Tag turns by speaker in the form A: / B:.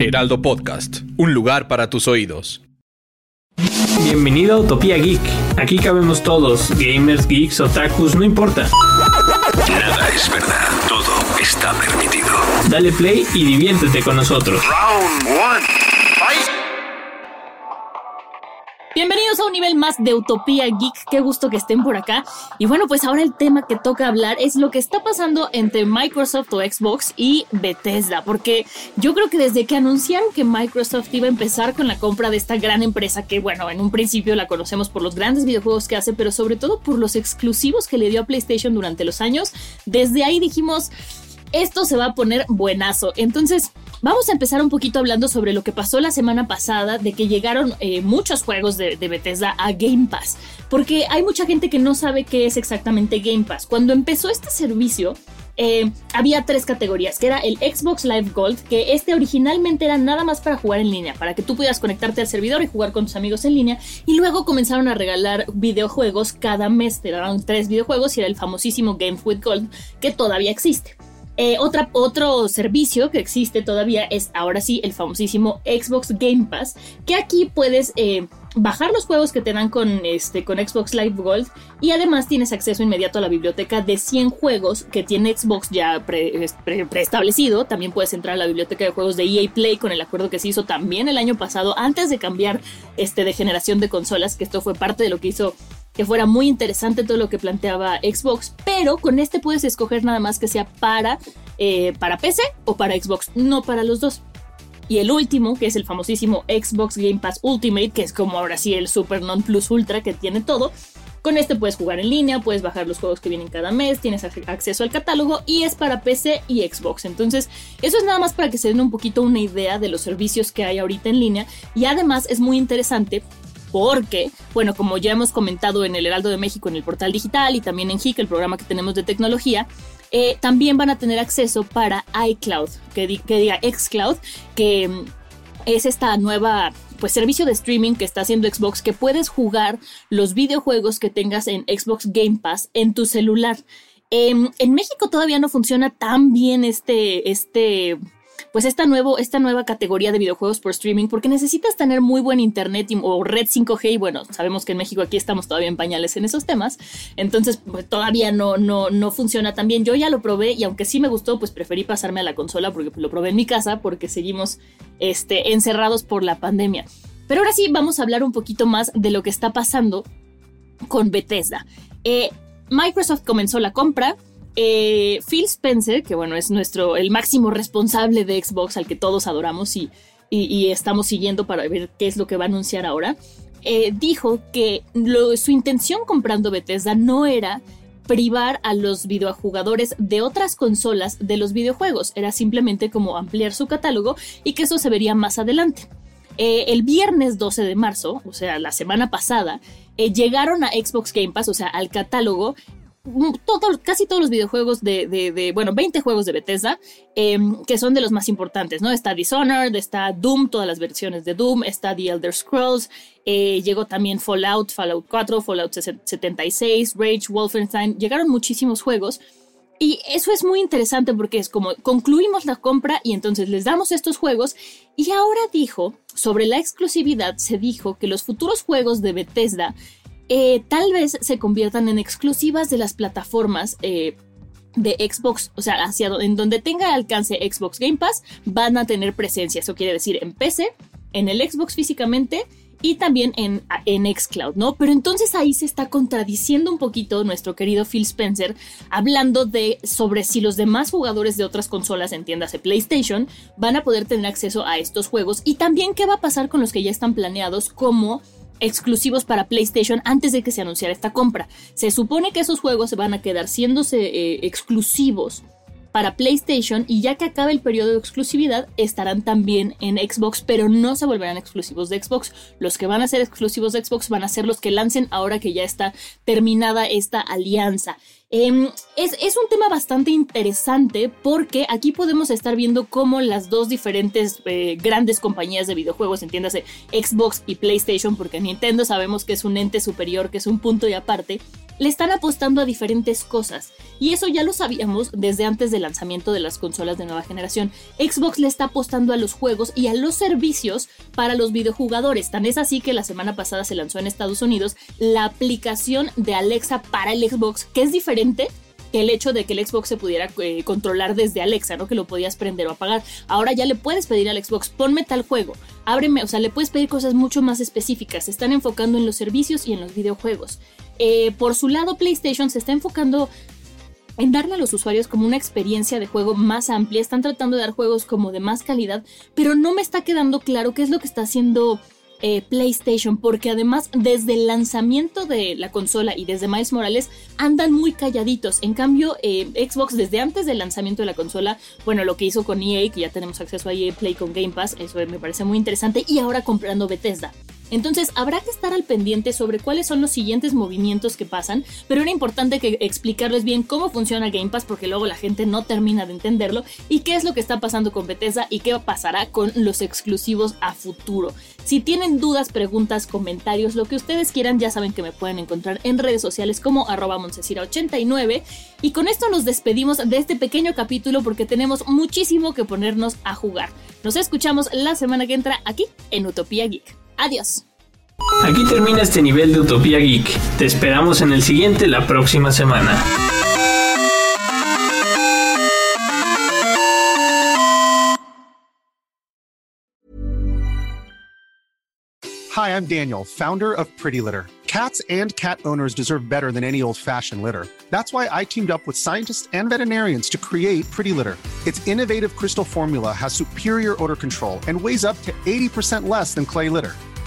A: Heraldo Podcast, un lugar para tus oídos.
B: Bienvenido a Utopía Geek. Aquí cabemos todos, gamers, geeks, otakus, no importa.
C: Nada es verdad, todo está permitido.
B: Dale play y diviértete con nosotros.
C: Round one.
D: Un nivel más de Utopía Geek, qué gusto que estén por acá. Y bueno, pues ahora el tema que toca hablar es lo que está pasando entre Microsoft o Xbox y Bethesda, porque yo creo que desde que anunciaron que Microsoft iba a empezar con la compra de esta gran empresa, que bueno, en un principio la conocemos por los grandes videojuegos que hace, pero sobre todo por los exclusivos que le dio a PlayStation durante los años, desde ahí dijimos, esto se va a poner buenazo. Entonces, Vamos a empezar un poquito hablando sobre lo que pasó la semana pasada, de que llegaron eh, muchos juegos de, Bethesda a Game Pass, porque hay mucha gente que no sabe qué es exactamente Game Pass. Cuando empezó este servicio, eh, había tres categorías, que era el Xbox Live Gold, que este originalmente era nada más para jugar en línea, para que tú pudieras conectarte al servidor y jugar con tus amigos en línea, y luego comenzaron a regalar videojuegos cada mes, te daban tres videojuegos y era el famosísimo Games with Gold, que todavía existe. Eh, otra, otro servicio que existe todavía es ahora sí el famosísimo Xbox Game Pass, que aquí puedes eh, bajar los juegos que te dan con, este, con Xbox Live Gold y además tienes acceso inmediato a la biblioteca de 100 juegos que tiene Xbox ya preestablecido. Pre, también puedes entrar a la biblioteca de juegos de EA Play con el acuerdo que se hizo también el año pasado antes de cambiar este, de generación de consolas, que esto fue parte de lo que hizo que fuera muy interesante todo lo que planteaba Xbox, pero con este puedes escoger nada más que sea para, eh, para PC o para Xbox, no para los dos. Y el último, que es el famosísimo Xbox Game Pass Ultimate, que es como ahora sí el Super Non Plus Ultra que tiene todo. Con este puedes jugar en línea, puedes bajar los juegos que vienen cada mes, tienes acceso al catálogo y es para PC y Xbox. Entonces, eso es nada más para que se den un poquito una idea de los servicios que hay ahorita en línea. Y además es muy interesante porque, bueno, como ya hemos comentado en el Heraldo de México, en el portal digital y también en HIC, el programa que tenemos de tecnología, eh, también van a tener acceso para iCloud, que, diga xCloud, que mm, es esta nueva pues servicio de streaming que está haciendo Xbox que puedes jugar los videojuegos que tengas en Xbox Game Pass en tu celular. Em, en México todavía no funciona tan bien este, este pues esta, nuevo, esta nueva categoría de videojuegos por streaming porque necesitas tener muy buen internet o red 5G y bueno, sabemos que en México aquí estamos todavía en pañales en esos temas, entonces pues, todavía no, no, no funciona tan bien. Yo ya lo probé y aunque sí me gustó, pues preferí pasarme a la consola porque lo probé en mi casa porque seguimos este, encerrados por la pandemia. Pero ahora sí vamos a hablar un poquito más de lo que está pasando con Bethesda. Eh, Microsoft comenzó la compra, eh, Phil Spencer, que bueno, es nuestro, el máximo responsable de Xbox al que todos adoramos y, estamos siguiendo para ver qué es lo que va a anunciar ahora, eh, dijo que su intención comprando Bethesda no era privar a los videojugadores de otras consolas de los videojuegos, era simplemente como ampliar su catálogo y que eso se vería más adelante. Eh, el viernes 12 de marzo, o sea, la semana pasada, llegaron a Xbox Game Pass, o sea, al catálogo, casi todos los videojuegos de, bueno, 20 juegos de Bethesda, em, que son de los más importantes, ¿no? Está Dishonored, está Doom, todas las versiones de Doom, está The Elder Scrolls, eh, llegó también Fallout, Fallout 4, Fallout 76, Rage, Wolfenstein, llegaron muchísimos juegos. Y eso es muy interesante porque es como concluimos la compra y entonces les damos estos juegos. Y ahora dijo, sobre la exclusividad, se dijo que los futuros juegos de Bethesda eh, tal vez se conviertan en exclusivas de las plataformas eh, de Xbox, o sea, hacia en donde tenga alcance Xbox Game Pass, van a tener presencia. Eso quiere decir en PC, en el Xbox físicamente y también en, en Xcloud, ¿no? Pero entonces ahí se está contradiciendo un poquito nuestro querido Phil Spencer, hablando de sobre si los demás jugadores de otras consolas, entiéndase PlayStation, van a poder tener acceso a estos juegos y también qué va a pasar con los que ya están planeados como exclusivos para PlayStation antes de que se anunciara esta compra. Se supone que esos juegos se van a quedar siéndose eh, exclusivos para PlayStation y ya que acabe el periodo de exclusividad estarán también en Xbox, pero no se volverán exclusivos de Xbox. Los que van a ser exclusivos de Xbox van a ser los que lancen ahora que ya está terminada esta alianza. Em, es, un tema bastante interesante porque aquí podemos estar viendo cómo las dos diferentes eh, grandes compañías de videojuegos, entiéndase Xbox y PlayStation, porque Nintendo sabemos que es un ente superior, que es un punto y aparte, le están apostando a diferentes cosas. Y eso ya lo sabíamos desde antes del lanzamiento de las consolas de nueva generación. Xbox le está apostando a los juegos y a los servicios para los videojugadores. Tan es así que la semana pasada se lanzó en Estados Unidos la aplicación de Alexa para el Xbox, que es diferente que el hecho de que el Xbox se pudiera eh, controlar desde Alexa, ¿no? Que lo podías prender o apagar. Ahora ya le puedes pedir al Xbox, ponme tal juego, ábreme, o sea, le puedes pedir cosas mucho más específicas. Se están enfocando en los servicios y en los videojuegos. Eh, por su lado, PlayStation se está enfocando en darle a los usuarios como una experiencia de juego más amplia. Están tratando de dar juegos como de más calidad, pero no me está quedando claro qué es lo que está haciendo eh, PlayStation, porque además desde el lanzamiento de la consola y desde Miles Morales andan muy calladitos. En cambio, eh, Xbox desde antes del lanzamiento de la consola, bueno, lo que hizo con EA, que ya tenemos acceso a EA Play con Game Pass, eso me parece muy interesante, y ahora comprando Bethesda. Entonces habrá que estar al pendiente sobre cuáles son los siguientes movimientos que pasan, pero era importante que explicarles bien cómo funciona Game Pass porque luego la gente no termina de entenderlo y qué es lo que está pasando con Bethesda y qué pasará con los exclusivos a futuro. Si tienen dudas, preguntas, comentarios, lo que ustedes quieran, ya saben que me pueden encontrar en redes sociales como arroba 89 y con esto nos despedimos de este pequeño capítulo porque tenemos muchísimo que ponernos a jugar. Nos escuchamos la semana que entra aquí en Utopía Geek. Adiós.
B: Aquí termina este nivel de Utopía Geek. Te esperamos en el siguiente la próxima semana.
E: Hi, I'm Daniel, founder of Pretty Litter. Cats and cat owners deserve better than any old-fashioned litter. That's why I teamed up with scientists and veterinarians to create Pretty Litter. Its innovative crystal formula has superior odor control and weighs up to 80% less than clay litter.